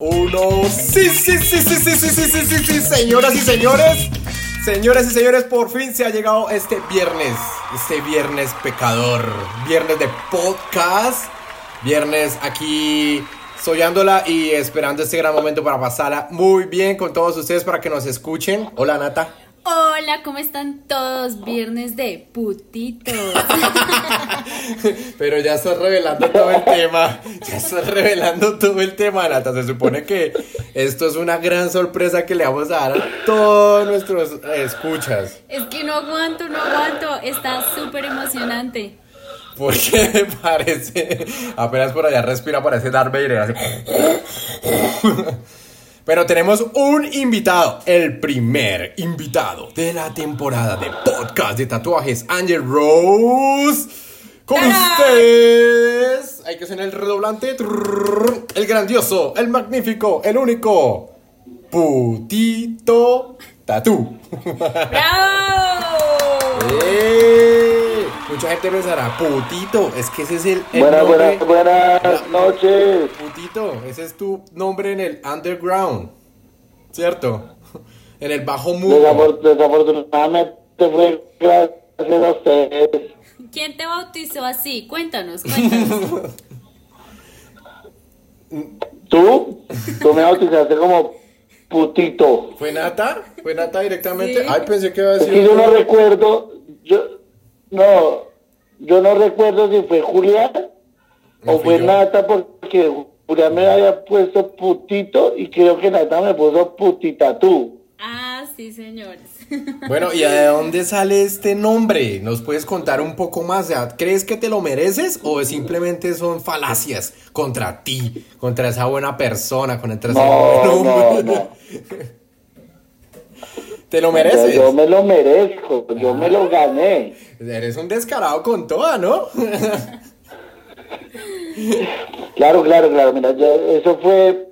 Uno, sí, sí, sí, sí, sí, sí, sí, sí, sí, sí, señoras y señores, señoras y señores, por fin se ha llegado este viernes, este viernes pecador, viernes de podcast, viernes aquí soñándola y esperando este gran momento para pasarla muy bien con todos ustedes para que nos escuchen. Hola Nata. Hola, ¿cómo están todos? Viernes de putitos. Pero ya estás revelando todo el tema. Ya estás revelando todo el tema, Nata. Se supone que esto es una gran sorpresa que le vamos a dar a todos nuestros escuchas. Es que no aguanto, no aguanto. Está súper emocionante. Porque parece. Apenas por allá respira, parece Darth Vader. así. Pero tenemos un invitado, el primer invitado de la temporada de podcast de tatuajes, Angel Rose. Con ustedes, hay que hacer el redoblante, el grandioso, el magnífico, el único, Putito Tatú. ¡Bravo! ¡Eh! Mucha gente pensará, Putito, es que ese es el, el Buenas, nombre- buenas, buenas noches. Putito, ese es tu nombre en el underground, ¿cierto? En el bajo mundo. Desafor- desafortunadamente fue gracias a ustedes. ¿Quién te bautizó así? Cuéntanos, cuéntanos. Tú, tú me bautizaste como putito. ¿Fue Nata? ¿Fue Nata directamente? Sí. Ay, pensé que iba a Es decir. que yo no recuerdo, yo, no, yo no recuerdo si fue Julián No o fue yo. Nata porque Julián me había puesto putito y creo que Nata me puso putita tú. Ah, sí, señores. Bueno, ¿y de dónde sale este nombre? ¿Nos puedes contar un poco más? O sea, ¿Crees que te lo mereces o simplemente son falacias contra ti, contra esa buena persona, contra ese No, buen no, no. ¿Te lo mereces? yo me lo merezco, yo me lo gané. Eres un descarado con toda, ¿no? Claro, claro, claro. Mira, yo- eso fue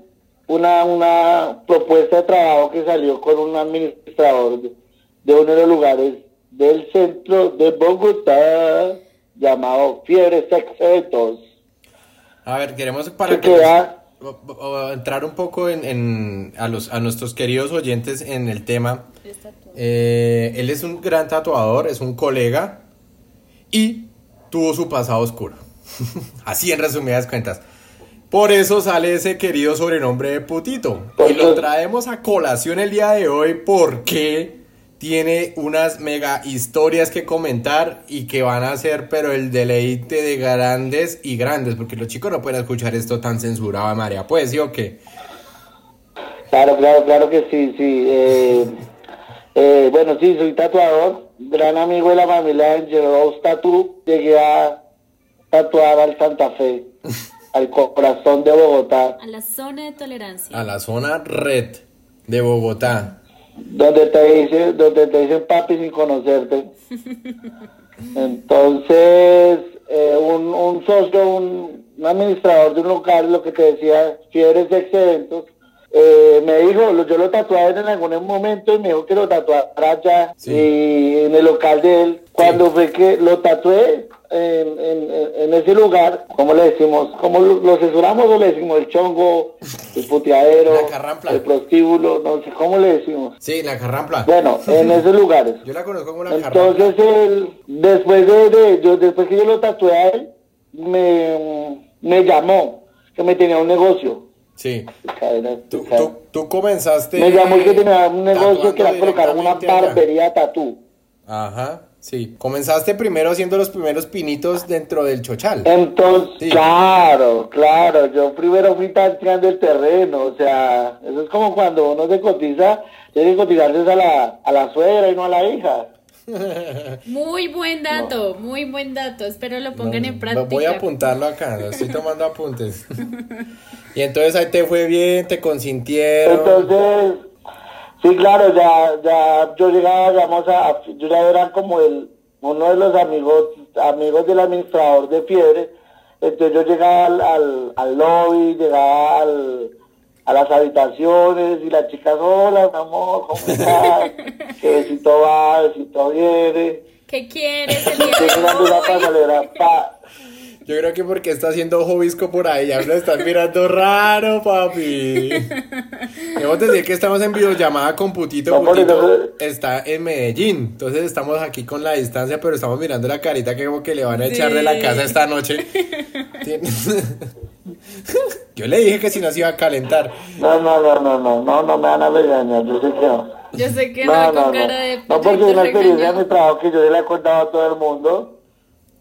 una, una propuesta de trabajo que salió con un administrador de, de uno de los lugares del centro de Bogotá llamado Fiebre Sexetos. A ver, queremos para Que que queda, entrar un poco en, en- a, los, a nuestros queridos oyentes en el tema. Eh, él es un gran tatuador, es un colega y tuvo su pasado oscuro. Así en resumidas cuentas. Por eso sale ese querido sobrenombre de Putito. Y lo traemos a colación el día de hoy porque tiene unas mega historias que comentar y que van a ser, pero el deleite de grandes y grandes, porque los chicos no pueden escuchar esto tan censurado, María. Pues sí o qué. claro, claro, claro que sí, sí. eh, eh, bueno, sí, soy tatuador, gran amigo de la familia Angel Rose Tattoo. Llegué a tatuar al Santa Fe, al corazón de Bogotá. A la zona de tolerancia. A la zona red de Bogotá. Donde te dicen, donde te dicen papi sin conocerte. Entonces, eh, un, un socio, un, un administrador de un local, lo que te decía, Fiebres Ex Eventos, eh, me dijo, lo- yo lo tatué en algún momento y me dijo que lo tatuara allá Sí. y en el local de él. Cuando fue que lo tatué en, en- en ese lugar, ¿cómo le decimos? ¿Cómo lo, censuramos o le decimos el chongo, el puteadero, el prostíbulo? No sé, ¿cómo le decimos? Sí, la carrampla. Bueno, en esos lugares. Yo la conozco como la carrampla. Entonces él, después de, de- yo, después que yo lo tatué a él, me, me llamó que me tenía un negocio. Sí. Cadena, Tú, tú, tú comenzaste. Me llamó que tenía un negocio que era colocar una barbería tatú. Ajá, sí. Comenzaste primero haciendo los primeros pinitos dentro del chochal. Entonces, Sí. claro, claro, yo primero fui tanteando el terreno, o sea, eso es como cuando uno se cotiza, tiene que cotizarse a la, a la suegra y no a la hija. Muy buen dato, muy buen dato. Espero lo pongan en práctica. Voy a apuntarlo acá, no estoy tomando apuntes. y entonces ahí te fue bien, te consintieron. Entonces, sí, claro, ya, ya, yo llegaba, digamos, a, yo ya era como el, uno de los amigos, amigos del administrador de Fiebre, entonces yo llegaba al, al, al lobby, llegaba al, a las habitaciones y las chicas, hola, mi amor, ¿cómo estás? que besito va, besito viene. ¿Qué quieres el día de hoy? pa, Yo creo que porque está haciendo hobisco por ahí, ya lo están mirando raro, papi. Debemos decir que estamos en videollamada con Putito. Putito está en Medellín. Entonces estamos aquí con la distancia, pero estamos mirando la carita que como que le van a echar de la casa esta noche. Yo le dije que si no se iba a calentar. No, no, no, no, no, no, no me van a regañar, yo sé que no. Yo sé que no, no, con cara de No, porque es una experiencia de mi trabajo que yo le he contado a todo el mundo.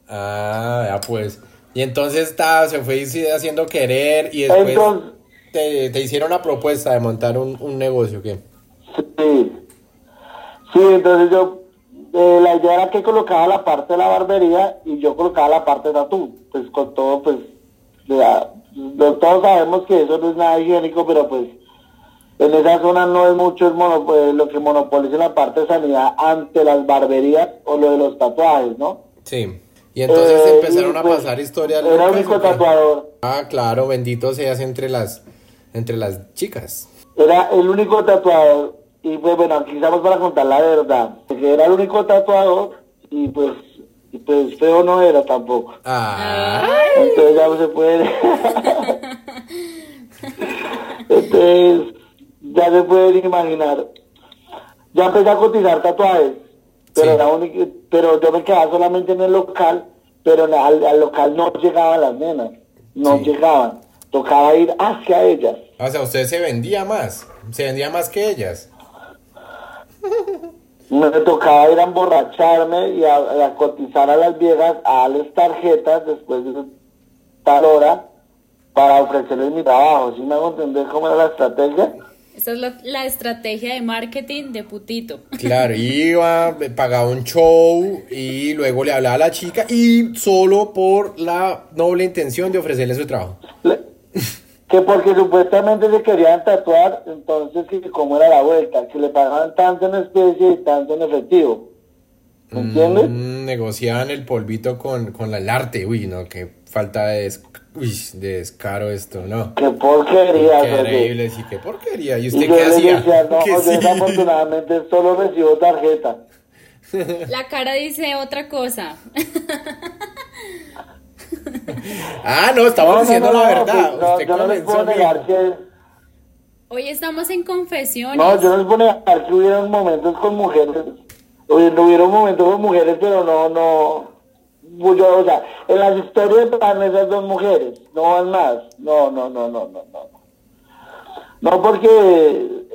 Ah, ya pues. Y entonces está, se fue haciendo querer y después te, te, hicieron la propuesta de montar un, un negocio, ¿qué? Sí. Sí, entonces yo, eh, la idea era que colocaba la parte de la barbería y yo colocaba la parte de tatú. Pues con todo, pues, ya, todos sabemos que eso no es nada higiénico, pero pues en esa zona no es mucho el pues, lo que monopoliza la parte de sanidad ante las barberías o lo de los tatuajes, ¿no? Sí. Y entonces eh, empezaron a pues, pasar historias. Era el único tatuador. Ah, claro, bendito seas entre las, entre las chicas. Era el único tatuador. Y pues bueno, aquí estamos para contar la verdad. Porque era el único tatuador y pues, y pues feo no era tampoco. Ah. Entonces ya no se puede. Entonces, ya se pueden imaginar. Ya empecé a cotizar tatuajes pero, pero yo me quedaba solamente en el local, pero al, local no llegaban las nenas, no llegaban, tocaba ir hacia ellas. O sea, usted se vendía más, se vendía más que ellas. Me tocaba ir a emborracharme y a, cotizar a las viejas, a darles tarjetas después de tal hora para ofrecerles mi trabajo. ¿Sí me hago entender cómo era la estrategia? Esa es la, estrategia de marketing de putito. Claro, iba, pagaba un show y luego le hablaba a la chica y solo por la noble intención de ofrecerle su trabajo. que porque supuestamente se querían tatuar, entonces que cómo era la vuelta, que le pagaban tanto en especie y tanto en efectivo. ¿Me entiendes? Mm, negociaban el polvito con, con el arte, uy, no, qué falta de Uy, de descaro esto, ¿no? Qué porquería. Increíble, sí, qué porquería. ¿Y usted qué hacía? no, yo desafortunadamente solo recibo tarjeta. La cara dice otra cosa. ah, no, estamos diciendo la verdad. Pues, no, yo no les puedo negar que... Hoy estamos en confesiones. No, yo no les puedo negar que hubieron momentos con mujeres. Hubieron momentos con mujeres, pero no, no o sea, en las historias van esas dos mujeres, no van más. No, no, no, no, no, no. No, porque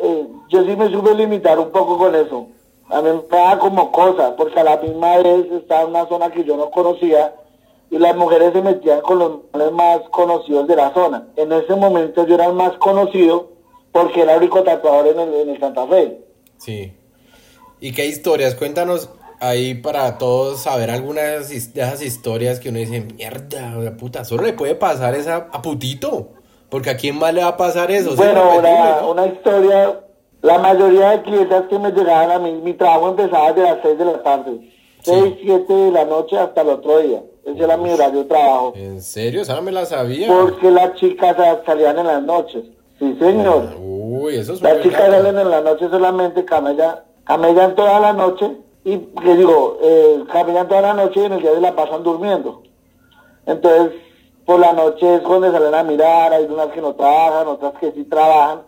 eh, yo sí me supe limitar un poco con eso. A mí me da como cosa, porque a la misma vez estaba en una zona que yo no conocía y las mujeres se metían con los más conocidos de la zona. En ese momento yo era el más conocido porque era el único tatuador en el, en el Santa Fe. Sí. ¿Y qué historias? Cuéntanos ahí para todos saber algunas de esas historias que uno dice, mierda, puta, solo le puede pasar esa a putito. Porque a quién más le va a pasar eso. Bueno, una, historia, la mayoría de clientes que me llegaban a mí, mi trabajo empezaba desde las 6 de la tarde. 6, 7 de la noche hasta el otro día. Ese era mi horario de trabajo. ¿En serio? Esa no me la sabía. Porque las chicas salían en las noches. Sí, señor. Ah, uy, eso es Las chicas salen en la noche solamente, camellan, camellan toda la noche y que digo, eh, caminan toda la noche y en el día de la pasan durmiendo. Entonces, por la noche es cuando salen a mirar, hay unas que no trabajan, otras que sí trabajan.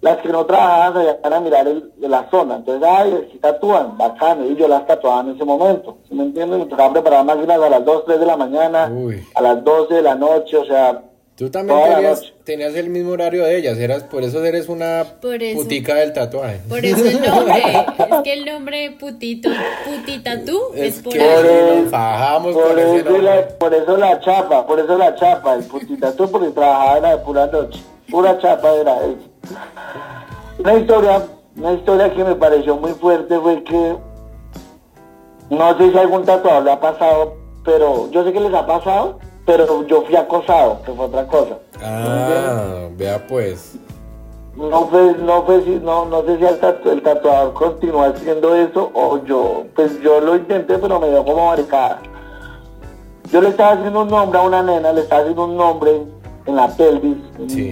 Las que no trabajan se van a mirar el, de la zona. Entonces, ay, aquí tatúan, bacano. Y yo las tatuaba en ese momento. ¿Sí me entienden? Me tocaba preparar máquinas a las 2, 3 de la mañana, a las 12 de la noche, o sea, Tú también tenías, el mismo horario de ellas, eras, por eso eres una putica del tatuaje. Por eso el nombre, es que el nombre putito, putita tú, es, por eso. fajamos por, eso la, por eso la chapa, por eso la chapa, el putita tú, porque trabajaba era de pura noche, pura chapa era eso. Una historia, una historia que me pareció muy fuerte fue que, no sé si algún tatuador le ha pasado, pero yo sé que les ha pasado, pero yo fui acosado, que fue otra cosa. Ah, vea pues. No, fue, no, fue, no, no sé si el, tatuador continúa haciendo eso o yo, pues yo lo intenté, pero me dio como maricada. Yo le estaba haciendo un nombre a una nena, le estaba haciendo un nombre en la pelvis,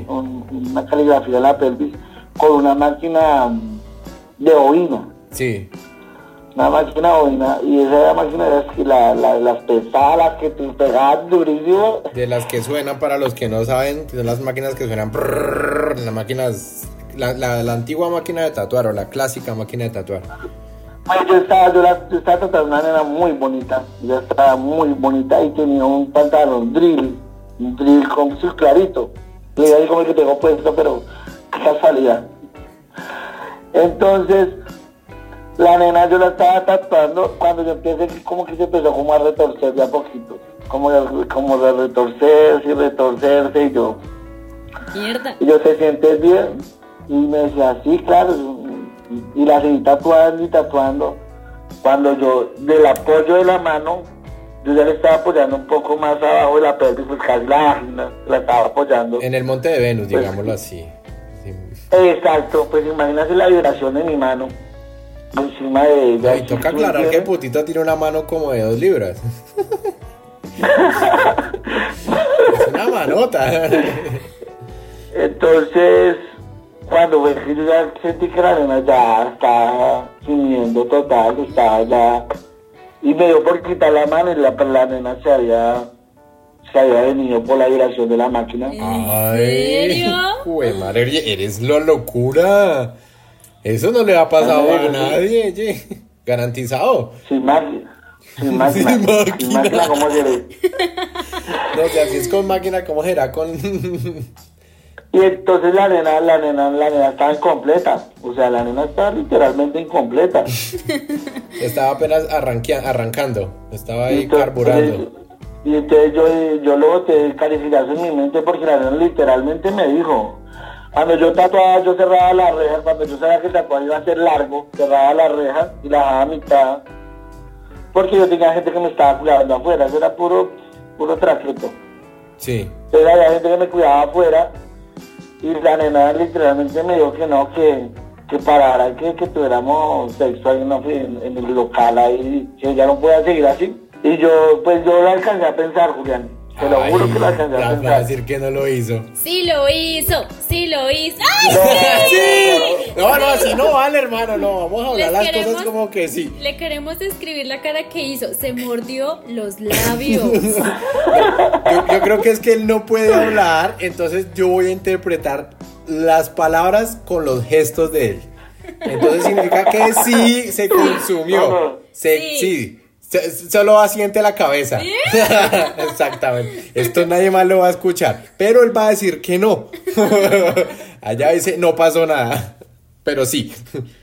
una caligrafía en la pelvis, con una máquina de ovino. Sí. Una máquina bobina, y esa máquina era la, la, las pesadas, las que te pegaban durísimo. De las que suenan, para los que no saben, son las máquinas que suenan, las máquinas, la, la, la antigua máquina de tatuar o la clásica máquina de tatuar. Pues yo estaba, yo, yo estaba tratando una nena muy bonita, ya estaba muy bonita y tenía un pantalón drill, un drill con su clarito. Le ahí como el que tengo puesto, pero qué casualidad. Entonces, la nena yo la estaba tatuando cuando yo empecé como que se empezó como a retorcer de a poquito. Como de, como de retorcerse y retorcerse y yo. Mierda. Y yo se siente bien. Y me decía, sí, claro, y la seguí tatuando y tatuando. Cuando yo, del apoyo de la mano, yo ya le estaba apoyando un poco más abajo de la pelvis, pues casi la la estaba apoyando. En el monte de Venus, pues, digámoslo así. Exacto, pues imagínate la vibración de mi mano encima de ella. Y toca aclarar que Putito tiene una mano como de dos libras. es una manota. Entonces, cuando ves que yo ya sentí que la nena ya estaba gimiendo total, estaba ya... Y me dio por quitar la mano y la, la nena se había, se había venido por la vibración de la máquina. Ay, Uy, madre, eres la locura. Eso no le ha pasado a nadie. Garantizado. Sin máquina. Sin máquina. Sin máquina. Sin máquina, ¿cómo será? No, si así es con máquina, ¿cómo será con...? Y entonces la nena, la nena, la nena estaba incompleta. O sea, la nena estaba literalmente incompleta. estaba apenas arrancando. Estaba ahí carburando. Y entonces yo, yo luego te calificaste en mi mente porque la nena literalmente me dijo. Cuando yo tatuaba, yo cerraba la reja. Cuando yo sabía que el tatuaje iba a ser largo, cerraba la reja y la dejaba a mitad. Porque yo tenía gente que me estaba cuidando afuera. Eso era puro, puro traqueto. Sí. Entonces había gente que me cuidaba afuera y la nena literalmente me dijo que no, que, que parara, que, que tuviéramos sexo ahí en, en, el local ahí, que ella no pueda seguir así. Y yo, pues yo la alcancé a pensar, Julián. Te lo juro que la alcancé a pensar. decir que no lo hizo. Sí lo hizo, sí lo hizo. ¡Ay, sí! No, no, así no vale, hermano, no. Vamos a hablar las cosas como que sí. Le queremos escribir la cara que hizo. Se mordió los labios. yo, creo que es que él no puede hablar, entonces yo voy a interpretar las palabras con los gestos de él. Entonces significa que sí se consumió. Se, sí Solo asiente la cabeza. Exactamente. Esto nadie más lo va a escuchar. Pero él va a decir que no. Allá dice, no pasó nada. Pero sí.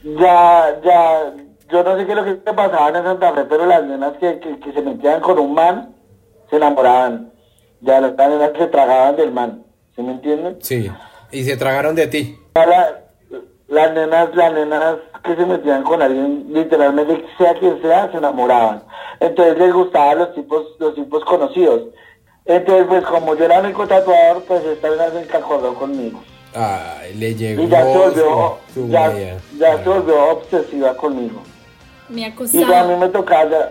Ya, ya. Yo no sé qué es lo que pasaba en Santa Fe, pero las nenas que, que, se metían con un man se enamoraban. Ya las nenas se tragaban del man. ¿Se me entienden? Sí. Y se tragaron de ti. Las nenas, las nenas que se metían con alguien, literalmente, sea quien sea, se enamoraban. Entonces les gustaban los tipos, los tipos conocidos. Entonces, pues como yo era único tatuador, pues esta vez se encajó conmigo. Ay, le llegó. Y ya se volvió, ya, ya se volvió obsesiva conmigo. Me acusaba. Y ya a mí me tocaba,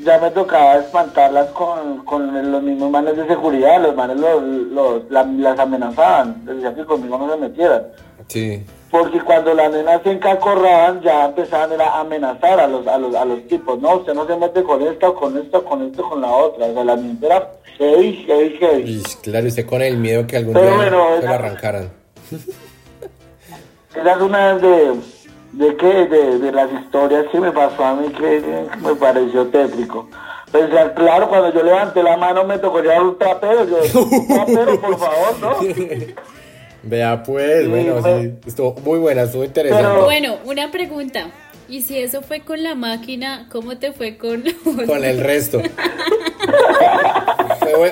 ya, me tocaba espantarlas con, con los mismos manes de seguridad, los manes los, los, las amenazaban, les decían que conmigo no se metieran. Sí porque cuando las nenas se encacorraban ya empezaban a amenazar a los, a los, a los tipos, no, usted no se mete con esta, con esta, con esto, con la otra, o sea, la mente era heavy, heavy, heavy. Y claro, usted con el miedo que algún día se lo arrancaran. Esa es una de, de, qué, de, de las historias que me pasó a mí que, me pareció tétrico. Pues claro, cuando yo levanté la mano me tocó llevar un trapero, yo, trapero, por favor, ¿no? Vea pues, bueno, sí, estuvo muy buena, estuvo interesante. Bueno, una pregunta. ¿Y si eso fue con la máquina, cómo te fue con Con el resto.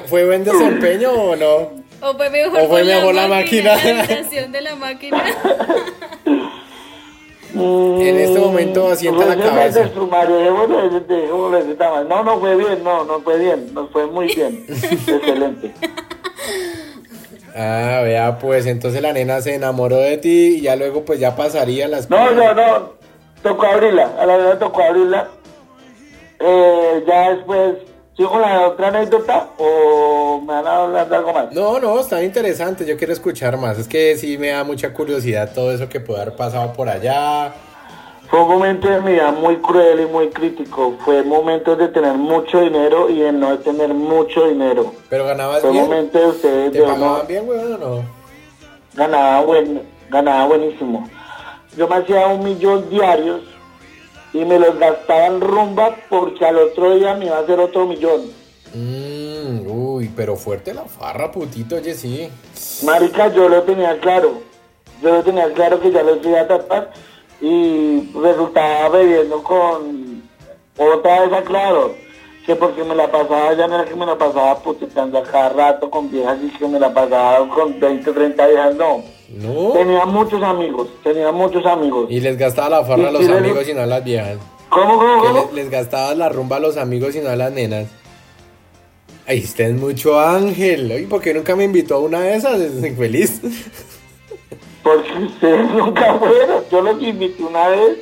¿Fue, buen desempeño o no? ¿O fue mejor, ¿O fue mejor la, máquina? La de la máquina. en este momento asienta la cabeza. No, no fue bien, no, no fue bien, no fue muy bien. Excelente. Ah, vea, pues entonces la nena se enamoró de ti y ya luego pues ya pasaría las No, no, no, tocó abrirla, a la nena tocó abrirla. Eh, ya después, ¿sigo con la otra anécdota o me van a hablar de algo más? No, no, está interesante, yo quiero escuchar más. Es que sí me da mucha curiosidad todo eso que puede haber pasado por allá. Fue un momento de mi vida muy cruel y muy crítico. Fue momentos de tener mucho dinero y de no tener mucho dinero. Pero ganabas Fue bien. momento de ustedes ¿Te de pagaban bien, weón, o no? ganaba buen, ganaba buenísimo. Yo me hacía un millón diarios y me los gastaba en rumba porque al otro día me iba a hacer otro millón. Mm, uy, pero fuerte la farra, putito, oye, sí. Marica, yo lo tenía claro. Yo lo tenía claro que ya los iba a tapar y resultaba bebiendo con otra vez aclaro que porque me la pasaba, ya no era que me la pasaba puteando a cada rato con viejas y que me la pasaba con 20, 30 viejas, no. No. Tenía muchos amigos, tenía muchos amigos. Y les gastaba la farra a los les- amigos y no a las viejas. ¿Cómo, cómo, cómo? le- les gastabas la rumba a los amigos y no a las nenas. Ay, usted es mucho ángel. Oye, ¿por qué nunca me invitó a una de esas? Es infeliz. Porque ustedes nunca fueron, yo los invité una vez.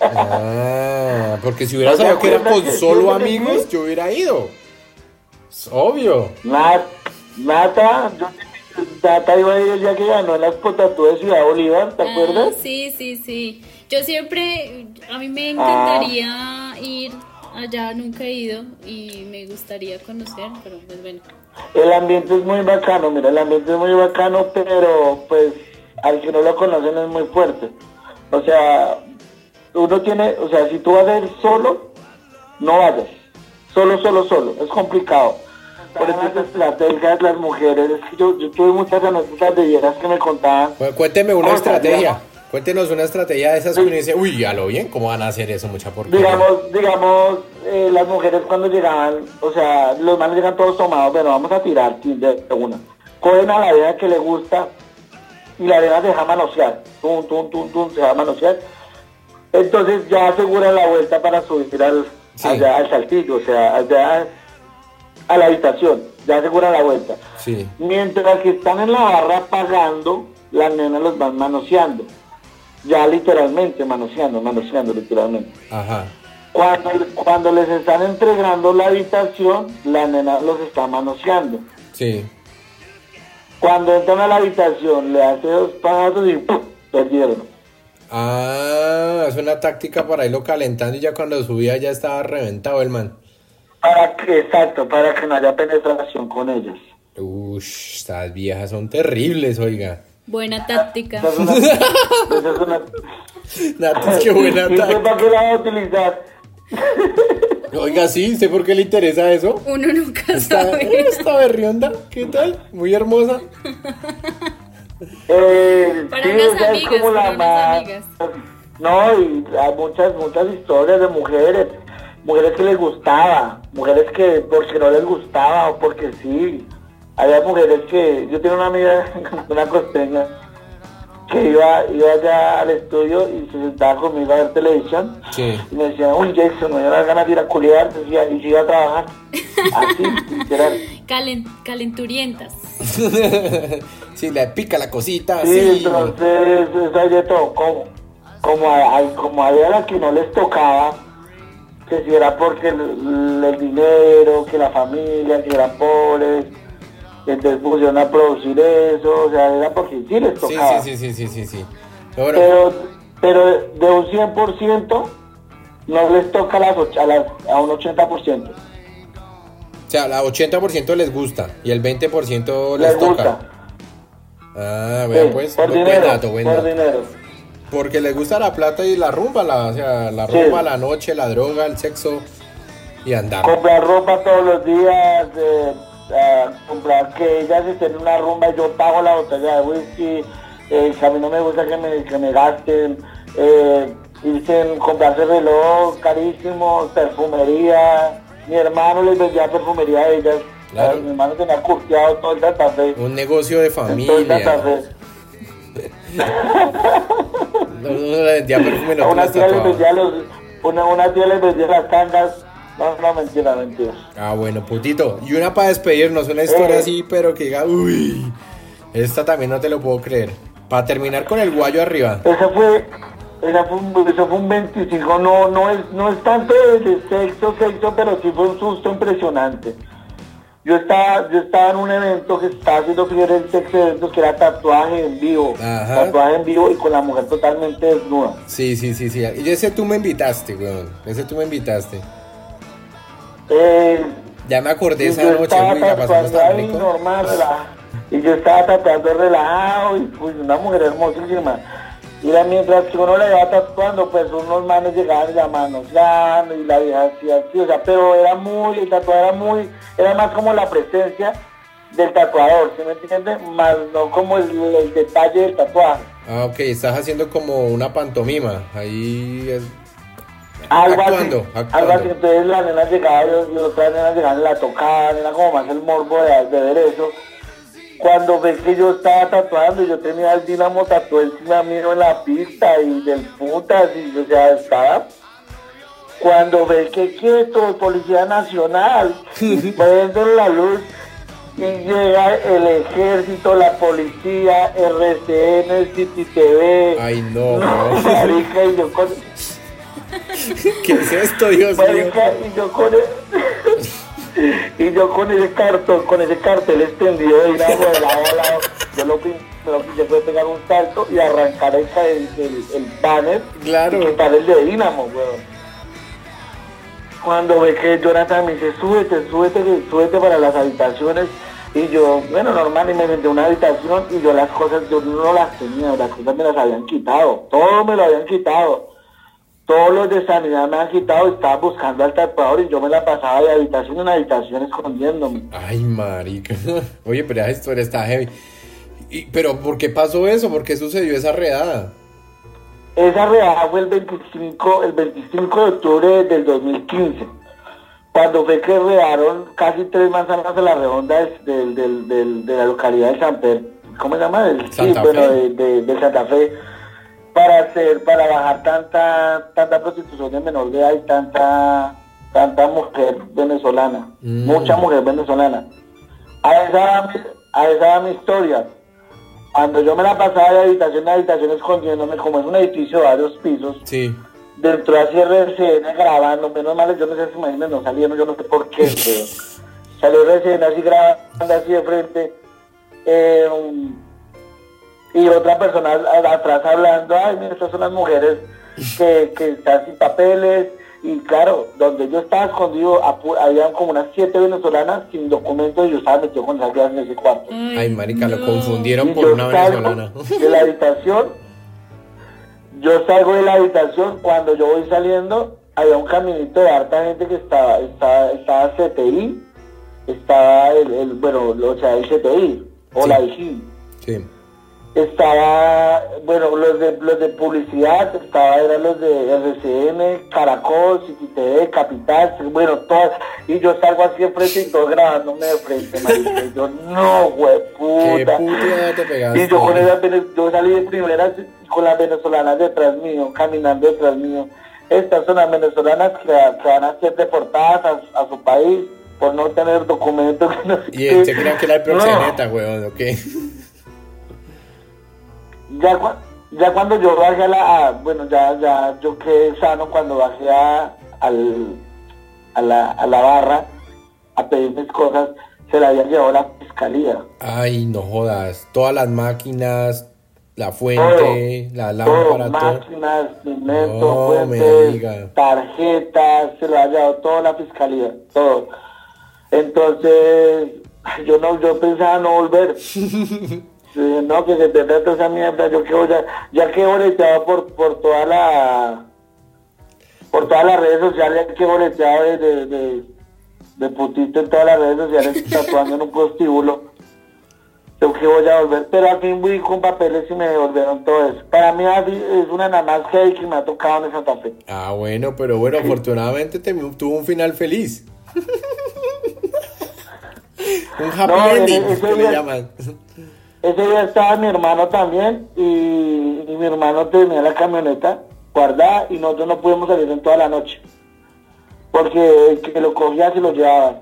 Ah, porque si hubiera ¿No te sabido que era acuerdas con que solo amigos, yo hubiera ido. Es obvio. Nat, Nata, yo, Nata iba a ir el día que ganó en las potatúas de Ciudad Bolívar, ¿te Ah, acuerdas? sí, sí, sí. Yo siempre, a mí me encantaría ir allá, nunca he ido y me gustaría conocer, pero pues bueno. El ambiente es muy bacano, mira, el ambiente es muy bacano, pero pues al que no lo conocen es muy fuerte. O sea, uno tiene, o sea, si tú vas a ir solo, no vayas. Solo, solo, solo. Es complicado. Por eso las estrategias, las mujeres, es que yo, yo tuve muchas anécdotas de viejas que me contaban. Cu- Cuénteme una estrategia. digamos- Cuéntenos una estrategia de esas que uno dice, uy, a lo bien, ¿cómo van a hacer eso? Mucha porquería. Digamos, digamos, eh, las mujeres cuando llegaban, o sea, los manes llegan todos tomados, pero vamos a tirar sí, de una. Cogen a la vieja que le gusta y la vieja se deja manosear. Tum, tum, tum, tum, se deja manosear. Entonces ya aseguran la vuelta para subir al, Sí. allá al saltillo, o sea, allá a la habitación. Ya aseguran la vuelta. Sí. Mientras que están en la barra pagando, las nenas los van manoseando. Ya literalmente manoseando, manoseando literalmente. Ajá. Cuando, cuando les están entregando la habitación, la nena los está manoseando. Sí. Cuando entran a la habitación, le hace dos pasos y ¡pum! perdieron. Ah, es una táctica para irlo calentando y ya cuando subía ya estaba reventado el man. Para que, exacto, para que no haya penetración con ellas. Ush, estas viejas son terribles, oiga. Buena táctica. Esa es una... esa es una qué buena ¿Y usted táctica. para qué la va a utilizar? Oiga, sí, ¿sé por qué le interesa eso? Uno nunca Esta, sabe. esta berrionda, ¿qué tal? Muy hermosa. Eh, Para sí, unas es como para la unas más... amigas. No, y hay muchas, muchas historias de mujeres, mujeres que les gustaba, mujeres que porque no les gustaba o porque sí. Había mujeres que, yo tenía una amiga, una costeña, que iba, iba allá al estudio y se sentaba conmigo a ver televisión. Sí. Y me decía, uy Jason, me dio las ganas de ir a culiar, decía, y se iba a trabajar. Así, literal. Calen- calenturientas. sí, le pica la cosita, Sí, sí. entonces eso hay de todo, como, como, hay, como había las que no les tocaba, que si era porque el, el dinero, que la familia, que eran pobres, entonces pusieron a producir eso, o sea, era porque sí les Sí, tocaba. sí, sí, sí, sí, sí, sí. Pero bueno, Pero, de un 100% no les toca a, las, a, un 80%. o sea, la 80% les gusta y el 20% les, Les toca. Ah, vean pues, por dinero. Porque les gusta la plata y la rumba, la, o sea, la rumba, la noche, la droga, el sexo y andar. comprar ropa todos los días, eh, comprar que ellas estén en una rumba y yo pago la botella de whisky, eh, que a mí no me gusta que me, que me gasten, eh, irse comprarse reloj carísimo, perfumería. Mi hermano les vendía perfumería a ellas. Claro. Mi hermano tenía curteado todo el Santa Un negocio de Todo el familia. Santa Fe. No, no, vendía perfume, no una tía les vendía los, una, una tía les vendía las tangas. No, no, mentira, mentira. Ah, bueno, putito. Y una para despedirnos, una historia Eh. así, pero que diga, uy, esta también no te lo puedo creer. Para terminar con el guayo arriba. Esa fue, esa fue un, eso fue un 25, no, no es, no es tanto de, sexo, sexo, pero sí fue un susto impresionante. yo estaba, yo estaba en un evento que estaba haciendo fiebre en Tex Eventos que era tatuaje en vivo. Tatuaje en vivo y con la mujer totalmente desnuda. Sí, sí, sí, sí. Y ese tú me invitaste, weón. Ese tú me invitaste. Eh, ya me acordé esa noche, güey, la pasamos tan normal, y yo estaba tatuando relajado y pues una mujer hermosísima. Y era mientras que uno le iba tatuando, pues unos manes llegaban llamando ya y la vieja así, así, o sea, pero era muy, el tatuador era muy, era más como la presencia del tatuador, ¿sí me entiendes? Más no como el, detalle del tatuaje. Ah, ok, estás haciendo como una pantomima, ahí es... Algo actuando, así, algo así, entonces las nenas llegaban y otras nenas llegaban y la tocaban, era como más el morbo de, de ver eso. Cuando ve que yo estaba tatuando y yo tenía el dinamo tatuado encima mío en la pista y del putas y o sea estaba. Cuando ve que quieto policía nacional prenden la luz y llega el ejército, la policía, RCN, City TV. Ay, no, no. Marica, y yo con... ¿Qué es esto, Dios mío? Y yo con... y yo con ese cartón, con ese cartel extendido de una de lado a lado, yo lo, lo que fue pegar un salto y arrancar el, el, el banner claro. y quitar el de Dinamo, weón. Cuando ve que Jonathan me dice, súbete, súbete, súbete para las habitaciones. Y yo, bueno, normal, y me metí una habitación y yo las cosas, yo no las tenía, las cosas me las habían quitado, todo me lo habían quitado todos los de sanidad me han quitado y estaba buscando al tatuador y yo me la pasaba de habitación en habitación escondiéndome. Ay, marica. Oye, pero esa historia está heavy. Y, pero, ¿por qué pasó eso? ¿Por qué sucedió esa redada? Esa redada fue el 25, el 25 de octubre del 2015. Cuando fue que redaron casi tres manzanas de la redonda del, del, de la localidad de San Pedro. ¿Cómo se llama? sí, bueno, de, de Santa Fe para hacer, para bajar tanta, tanta prostitución de menor de edad y tanta, tanta mujer venezolana, mm. mucha mujer venezolana. A esa, a esa mi historia. Cuando yo me la pasaba de habitación a habitación escondiéndome, como es un edificio de varios pisos, sí. dentro de RCN grabando, menos mal, yo no sé si imaginen, no salieron, yo no sé por qué, pero salió RCN así grabando así de frente. Eh, y otra persona atrás hablando, ay, mira, estas son las mujeres que, que están sin papeles. Y claro, donde yo estaba escondido, habían como unas siete venezolanas sin documentos y yo estaba metido con esas en ese cuarto. Ay, marica, lo confundieron por una venezolana. De la habitación, yo salgo de la habitación, cuando yo voy saliendo, había un caminito de harta gente que estaba, estaba, estaba CTI, estaba el, el bueno, o sea, el CTI, o la IGI. Estaba, bueno, los de, los de publicidad, estaba, eran los de RCN, Caracol, TV, Capital, bueno, todas, y yo salgo así enfrente y todo grabándome de frente, marica, y yo, no, güey, puta. y yo con esa, yo salí de primera con las venezolanas detrás mío, caminando detrás mío. Estas son las venezolanas que, van a ser deportadas a, su país por no tener documentos. y se crean que era el proxeneta, güey, ¿o qué? Ya, ya cuando yo bajé a la, bueno, ya, ya yo quedé sano cuando bajé a, al, a, la, a la barra a pedir mis cosas, se la había llevado la fiscalía. Ay, no jodas, todas las máquinas, la fuente, la lámpara, todo. Máquinas, cemento, fuentes, tarjetas, se lo había llevado toda la fiscalía, todo. Entonces, yo no, yo pensaba no volver. no, que se te trata esa mierda, yo quedo ya, ya quedo boleteado por, por toda la por todas las redes sociales, ya quedo boleteado de, de, de, putito en todas las redes sociales, tatuando en un prostíbulo. Yo que voy a volver, pero al fin fui con papeles y me devolvieron todo eso. Para mí es una nada más que me ha tocado en Santa Fe. Ah, bueno, pero bueno, afortunadamente tuvo un final feliz. un happy ending, que le llaman. Ese día estaba mi hermano también y, mi hermano tenía la camioneta guardada y nosotros no pudimos salir en toda la noche. Porque el que lo cogía se lo llevaba.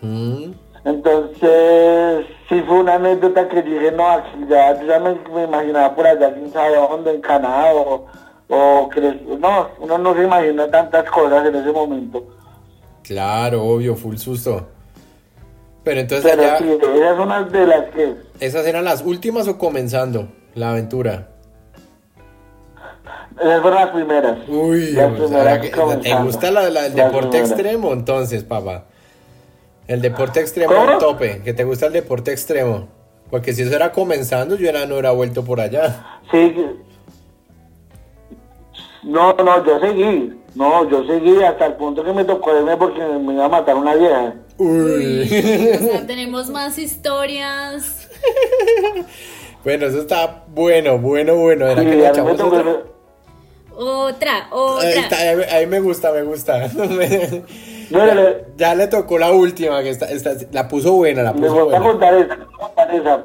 Mm. Entonces, sí fue una anécdota que dije, no, aquí ya, ya me, imaginaba por allá, quién sabe dónde, en Canadá o, o no, uno no se imagina tantas cosas en ese momento. Claro, obvio, full susto. Pero entonces Pero allá, sí, esas son las de las que... ¿esas eran las últimas o comenzando la aventura? Esas fueron las primeras. Uy, Las primeras que- ¿te gusta la, la- el Las deporte primeras. extremo entonces, papá? El deporte extremo al tope, que te gusta el deporte extremo. Porque si eso era comenzando, yo era, no hubiera vuelto por allá. Sí. No, no, yo seguí. No, yo seguí hasta el punto que me tocó irme porque me iba a matar una vieja. Uy. O sea, tenemos más historias. bueno, eso está bueno, bueno, bueno. Era que le echamos otra. Otra, Ahí, otra. está, ahí, ahí me gusta, me gusta. Ya le tocó la última, que está, está- la puso buena, la puso buena. contar esa, les voy a contar esa.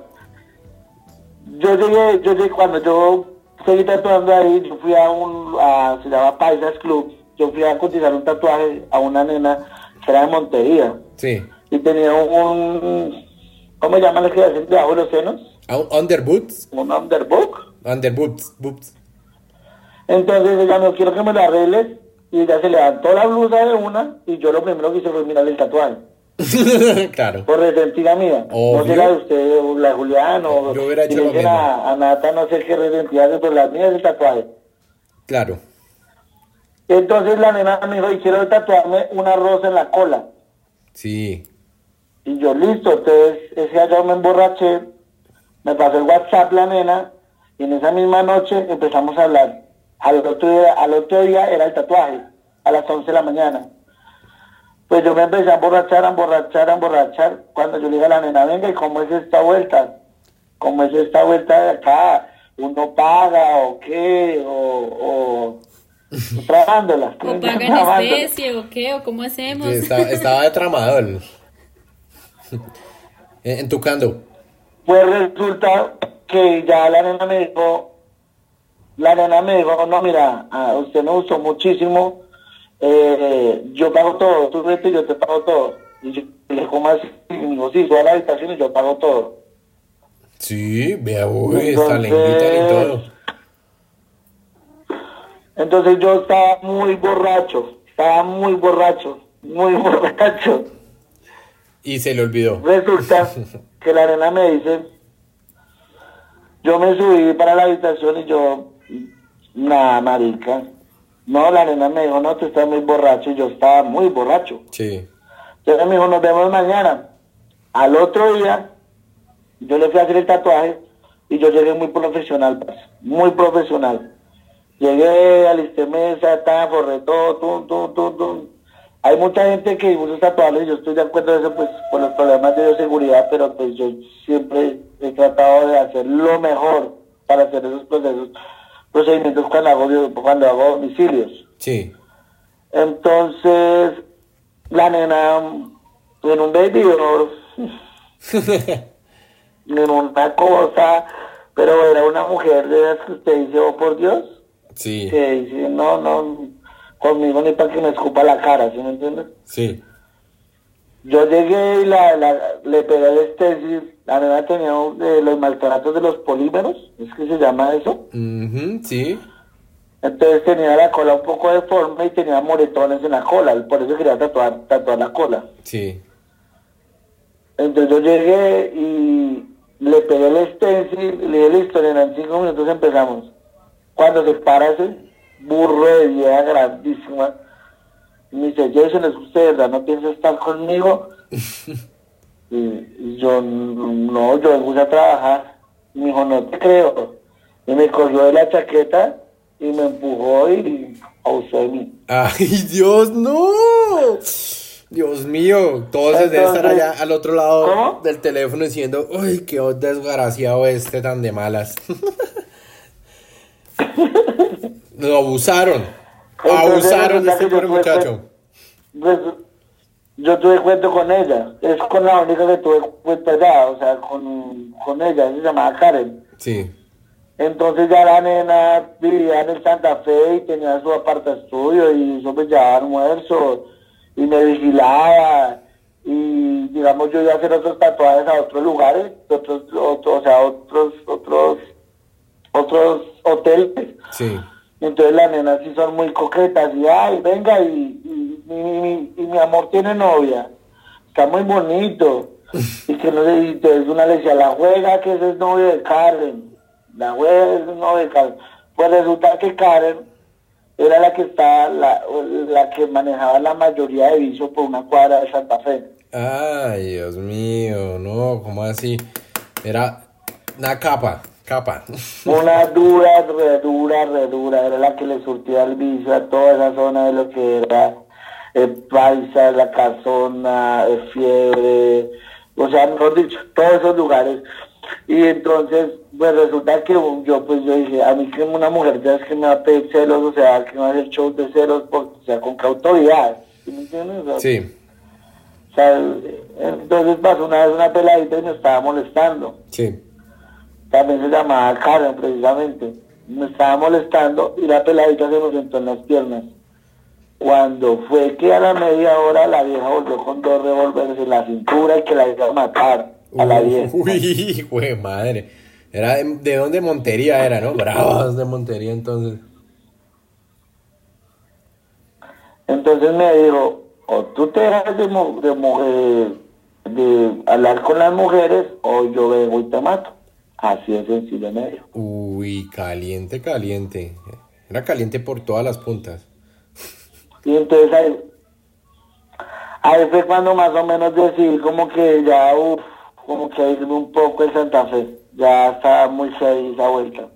Yo llegué, yo llegué, cuando yo seguí tatuando ahí, yo fui a un, a, se llama Paisas Club, yo fui a cotizar un tatuaje a una nena era de Montería, Sí. y tenía un, ¿cómo llaman hacen debajo de los senos? Ah, un Underboots. Un underbook. Underboots. Boots. Entonces ella no quiero que me lo arregles, y ella se levantó la blusa de una, y yo lo primero que hice fue mirar el tatuaje. claro. Por resentida mía. Obvio. No sé la de usted, o la Julián, o Yo hubiera hecho lo mismo. a, a Nata, no sé qué resentida, pero la mía es el tatuaje. Claro. Entonces la nena me dijo, y quiero tatuarme una rosa en la cola. Sí. Y yo, listo, entonces ese día yo me emborraché, me pasó el WhatsApp la nena, y en esa misma noche empezamos a hablar. Al otro día, al otro día era el tatuaje, a las 11 de la mañana. Pues yo me empecé a emborrachar, a emborrachar, a emborrachar. Cuando yo le dije a la nena, venga, ¿y cómo es esta vuelta? ¿Cómo es esta vuelta de acá? ¿Uno paga o qué? O... o... Trabándola. O pagan especie o qué, o cómo hacemos. Sí, estaba, estaba de tramador. En Tucando. Pues resulta que ya la nena me dijo, la nena me dijo, no, mira, usted me gustó muchísimo, eh, yo pago todo, tú vete y yo te pago todo. Y yo le ¿cómo así? Y me dijo, sí, toda la habitación y yo pago todo. Sí, vea, uy, hasta le invitan y todo. Entonces yo estaba muy borracho, estaba muy borracho, muy borracho. Y se le olvidó. Resulta que la nena me dice, yo me subí para la habitación y yo, nada, marica. No, la nena me dijo, no, tú estás muy borracho y yo estaba muy borracho. Sí. Entonces me dijo, nos vemos mañana. Al otro día, yo le fui a hacer el tatuaje y yo llegué muy profesional, muy profesional. Llegué, alisté mesa, tan, forré todo, tum, tum, tum, tum. Hay mucha gente que usa tatuajes y yo estoy de acuerdo en eso, pues, por los problemas de bioseguridad, pero pues yo siempre he tratado de hacer lo mejor para hacer esos procesos, procedimientos cuando hago, cuando hago domicilios. Sí. Entonces, la nena en un baby en una cosa, pero era una mujer de esas que usted dice, oh por Dios, Sí. que dice, no, no, conmigo ni para que me escupa la cara, ¿sí me entiendes? Sí. Yo llegué y la, la- le pegué el estesis, la nena tenía un- de los maltratos de los polímeros, es que se llama eso. Ujú, sí. Entonces tenía la cola un poco deforme y tenía moretones en la cola, por eso quería tatuar, tatuar la cola. Sí. Entonces yo llegué y le pegué el stencil le dije, listo, nena, en cinco minutos empezamos. Cuando se para ese burro de vieja grandísima, y me dice, Jason, ¿es usted de verdad no piensa estar conmigo? y, y yo, no, yo vengo a trabajar. Y me dijo, no te creo. Y me cogió de la chaqueta y me empujó y abusó de mí. Ay, Dios, no. Dios mío, todos deben estar Entonces, allá al otro lado ¿cómo? del teléfono diciendo, uy, qué desgraciado este tan de malas. Lo abusaron. Entonces, Abusaron de este pobre muchacho. Pues, yo tuve cuento con ella, es con la única que tuve cuento allá, o sea, con, con ella, se llamaba Karen. Sí. Entonces ya la nena vivía en el Santa Fe y tenía su aparta estudio y yo me llevaba almuerzo y me vigilaba y digamos yo iba a hacer otros tatuajes a otros lugares, otros, otros, o sea, otros, otros, otros hoteles. Sí. Entonces las nenas sí son muy coquetas y ay, venga y, y, y- y- y mi amor tiene novia. Está muy bonito. y que no y entonces una le decía, la juega que ese es novio de Karen, la juega es novio de Karen. Pues resulta que Karen era la que estaba, la, la que manejaba la mayoría de vicio por una cuadra de Santa Fe. Ay, Dios mío, no, ¿cómo así? Era una capa, capa. Una dura, re dura, re dura, era la que le surtía el vicio a toda esa zona de lo que era el Paisa, la Casona, el Fiebre, o sea, mejor dicho, todos esos lugares. Y entonces, pues resulta que yo, pues yo dije, a mí que una mujer ya es que me va a pedir celos, o sea, que me va a hacer show de celos, porque, o sea, con qué autoridad. ¿Sí me entiendes? Sí. O sea, entonces pasó una vez una peladita y me estaba molestando. Sí. También se llamaba Karen, precisamente. Me estaba molestando y la peladita se me sentó en las piernas. Cuando fue que a la media hora la vieja volvió con dos revólveres en la cintura y que la iba a matar a la vieja. Uy, güey, madre. Era de, de dónde Montería era, ¿no? Bravas de Montería entonces. Entonces me dijo, o tú te dejas de, de, eh, de hablar con las mujeres o yo vengo y te mato. Así de sencillo me dijo. Uy, caliente, caliente. Era caliente por todas las puntas. Y entonces ahí, ahí fue cuando más o menos decidí como que ya, uff, como que irme un poco en Santa Fe. Ya estaba muy heavy esa vuelta.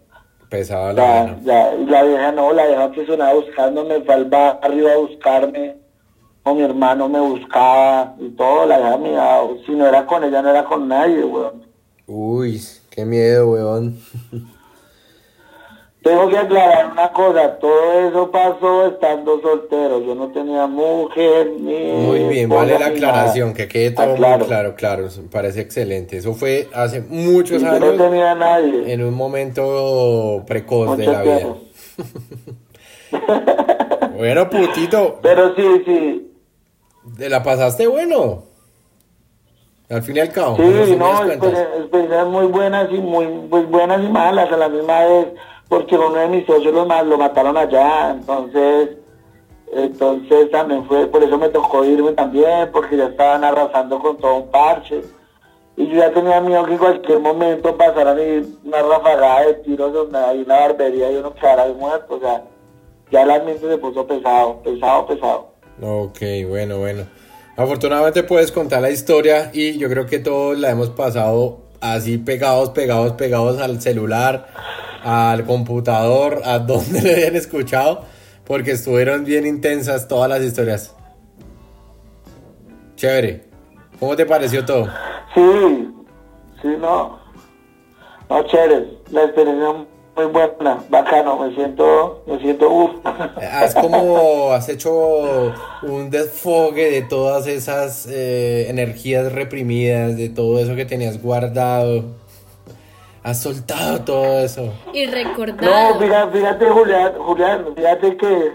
Pesaba la Ya, y la vieja no, la vieja que sonaba buscándome, fue al barrio a buscarme, con mi hermano me buscaba y todo, la vieja mía, si no era con ella, no era con nadie, weón. Uy, qué miedo, weón. Tengo que aclarar una cosa, todo eso pasó estando soltero, yo no tenía mujer, ni Muy bien, vale la aclaración, que quede todo Ah, muy claro. claro, parece excelente. Eso fue hace Y muchos yo no años, tenía nadie. en un momento precoz de la vida. tiempo. Bueno, putito, Pero sí, sí, ¿te la pasaste bueno? Al fin y al cabo. sí, no, experiencias muy buenas y muy pues, buenas y malas a la misma vez, porque uno de mis socios lo, lo mataron allá, entonces, entonces también fue, por eso me tocó irme también, porque ya estaban arrasando con todo un parche. Y yo ya tenía miedo que en cualquier momento pasaran y una rafagada de tiros donde hay una barbería y uno quedara muerto, o sea, ya el ambiente se puso pesado, pesado, pesado. Ok, bueno, bueno. Afortunadamente puedes contar la historia y yo creo que todos la hemos pasado así pegados, pegados, pegados al celular, al computador, a donde le hayan escuchado, porque estuvieron bien intensas todas las historias. Chévere. ¿Cómo te pareció todo? Sí, sí, no. No, chévere. La experiencia muy buena, bacano. Me siento, me siento uff. Has como, has hecho un desfogue de todas esas eh, energías reprimidas, de todo eso que tenías guardado. Has soltado todo eso. Y No, recordado. fíjate, fíjate, Julián, Julián, fíjate que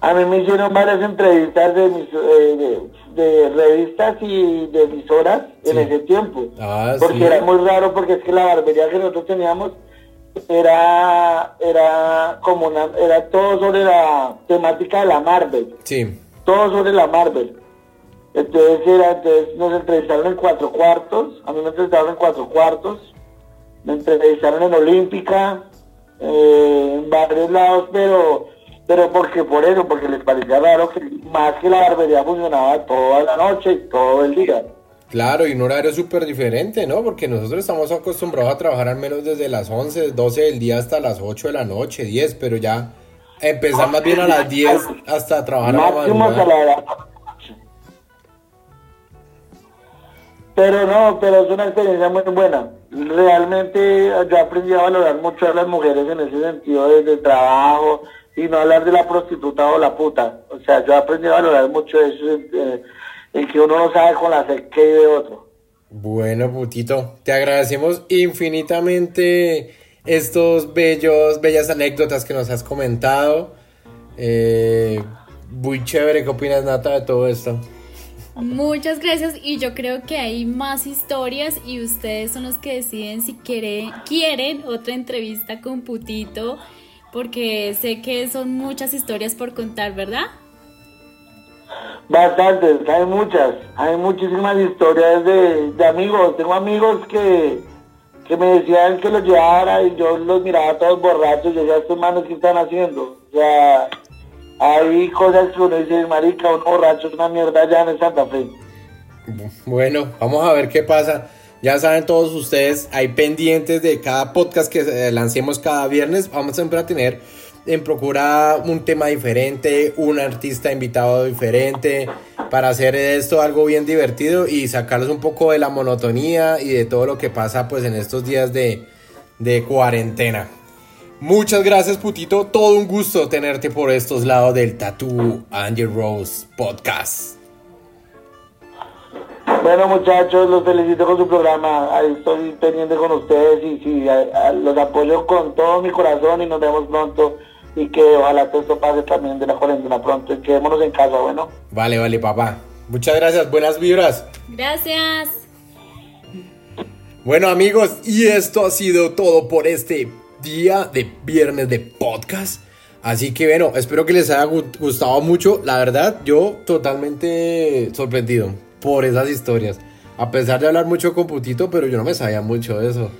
a mí me hicieron varias entrevistas de, mis, eh, de, de revistas y de emisoras en Sí. ese tiempo. Ah, porque sí. era muy raro, porque es que la barbería que nosotros teníamos era, era como una, era todo sobre la temática de la Marvel. Sí. todo sobre la Marvel. Entonces, era, entonces nos entrevistaron en cuatro cuartos, a mí me entrevistaron en cuatro cuartos, me entrevistaron en Olímpica, eh, en varios lados, pero pero porque por eso, porque les parecía raro que más que la barbería funcionaba toda la noche y todo el día. Claro, y un horario súper diferente, ¿no? Porque nosotros estamos acostumbrados a trabajar al menos desde las 11, 12 del día hasta las 8 de la noche, 10, pero ya empezar más bien a las 10 hasta trabajar a la madrugada. Pero no, pero es una experiencia muy buena. Realmente yo aprendí a valorar mucho a las mujeres en ese sentido de, de trabajo y no hablar de la prostituta o la puta. O sea, yo aprendí a valorar mucho eso eh, en que uno no sabe con la sed que vive otro. Bueno, putito, te agradecemos infinitamente estos bellos, bellas anécdotas que nos has comentado. Eh, muy chévere, ¿qué opinas, Nata, de todo esto? Muchas gracias y yo creo que hay más historias y ustedes son los que deciden si quiere- quieren otra entrevista con Putito porque sé que son muchas historias por contar, ¿verdad? Bastantes, hay muchas, hay muchísimas historias de, de amigos. Tengo amigos que, que me decían que los llevara y yo los miraba todos borrachos. Yo ya estos manos que están haciendo. O sea, hay cosas que uno dice, marica, un borracho es una mierda ya en Santa Fe. Bueno, vamos a ver qué pasa. Ya saben todos ustedes, hay pendientes de cada podcast que eh, lancemos cada viernes. Vamos siempre a tener en procura un tema diferente, un artista invitado diferente, para hacer esto algo bien divertido y sacarlos un poco de la monotonía y de todo lo que pasa pues en estos días de, cuarentena. Muchas gracias, putito. Todo un gusto tenerte por estos lados del Tattoo Angel Rose Podcast. Bueno, muchachos, los felicito con su programa. Ahí estoy pendiente con ustedes y los apoyo con todo mi corazón y nos vemos pronto. Y que ojalá todo esto pase también de la cuarentena pronto y quedémonos en casa, bueno. Vale, vale, papá. Muchas gracias, buenas vibras. Gracias. Bueno, amigos, y esto ha sido todo por este día de viernes de podcast. Así que bueno, espero que les haya gustado mucho. La verdad, yo totalmente sorprendido por esas historias. A pesar de hablar mucho con Putito, pero yo no me sabía mucho de eso.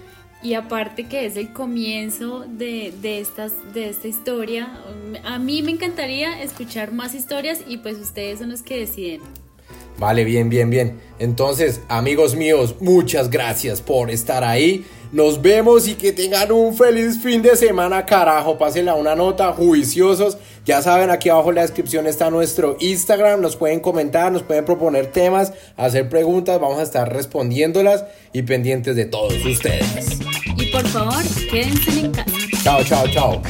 Y aparte que es el comienzo de, de, estas, de esta historia, a mí me encantaría escuchar más historias y pues ustedes son los que deciden. Vale, bien, bien, bien. Entonces, amigos míos, muchas gracias por estar ahí. Nos vemos y que tengan un feliz fin de semana, carajo. Pásenla una nota, juiciosos. Ya saben, aquí abajo en la descripción está nuestro Instagram. Nos pueden comentar, nos pueden proponer temas, hacer preguntas. Vamos a estar respondiéndolas y pendientes de todos ustedes. Y por favor, quédense en casa. Chao, chao, chao.